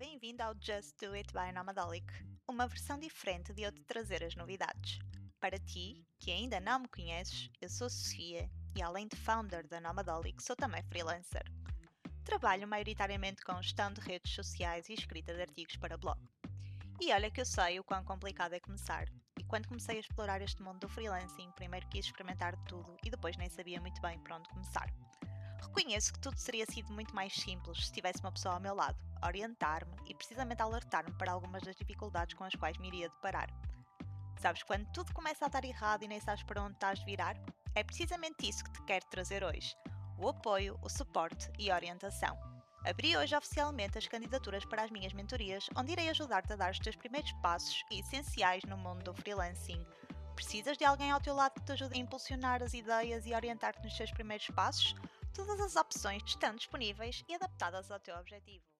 bem-vindo ao Just Do It by Nomadolic, uma versão diferente de eu te trazer as novidades. Para ti, que ainda não me conheces, eu sou Sofia e além de founder da Nomadolic, sou também freelancer. Trabalho maioritariamente com gestão de redes sociais e escrita de artigos para blog. E olha que eu sei o quão complicado é começar. E quando comecei a explorar este mundo do freelancing, primeiro quis experimentar tudo e depois nem sabia muito bem por onde começar. Reconheço que tudo teria sido muito mais simples se tivesse uma pessoa ao meu lado, orientar-me e precisamente alertar-me para algumas das dificuldades com as quais me iria deparar. Sabes, quando tudo começa a estar errado e nem sabes para onde estás de virar? É precisamente isso que te quero trazer hoje: o apoio, o suporte e a orientação. Abri hoje oficialmente as candidaturas para as minhas mentorias, onde irei ajudar-te a dar os teus primeiros passos essenciais no mundo do freelancing. Precisas de alguém ao teu lado que te ajude a impulsionar as ideias e orientar-te nos teus primeiros passos? Todas as opções estão disponíveis e adaptadas ao teu objetivo.